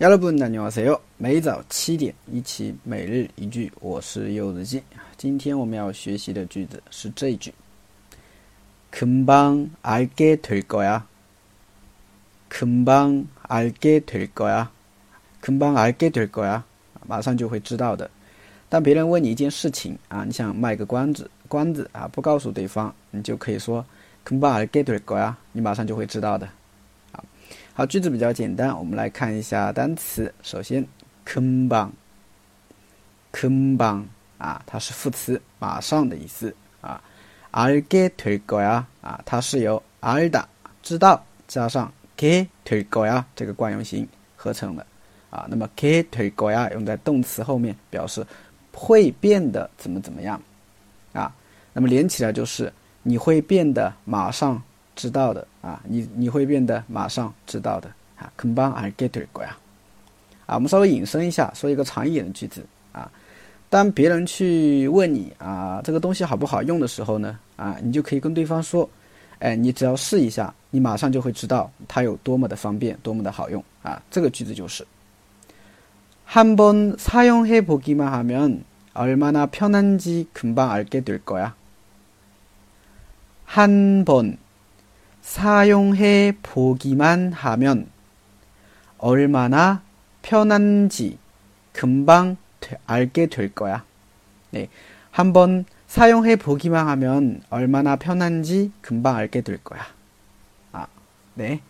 여러분안녕하세요每早七点一起每日一句我是柚子鸡今天我们要学习的句子是这一句금방알게될거야금방알게될거야금방알게될거야马上就会知道的当别人问你一件事情啊你想卖个关子关子啊不告诉对方你就可以说금방알게될거야你马上就会知道的 好，句子比较简单，我们来看一下单词。首先，금방 금방啊，它是副词，马上的意思啊。알게될거야啊，它是由알다知道加上게될거야这个惯用型合成的啊。那么게될거야用在动词后面，表示会变得怎么怎么样啊。那么连起来就是你会变得马上。 知道的啊，你你会变得马上知道的啊。금방알게될呀。啊，我们稍微引申一下，说一个长一点的句子啊。当别人去问你啊，这个东西好不好用的时候呢，啊，你就可以跟对方说，哎，你只要试一下，你马上就会知道它有多么的方便，多么的好用啊。这个句子就是한번사용해보기만하면얼마나편한지금방알게될거야한번 사용해 보기만 하면 얼마나 편한지 금방 알게 될 거야. 네. 한번 사용해 보기만 하면 얼마나 편한지 금방 알게 될 거야. 아, 네.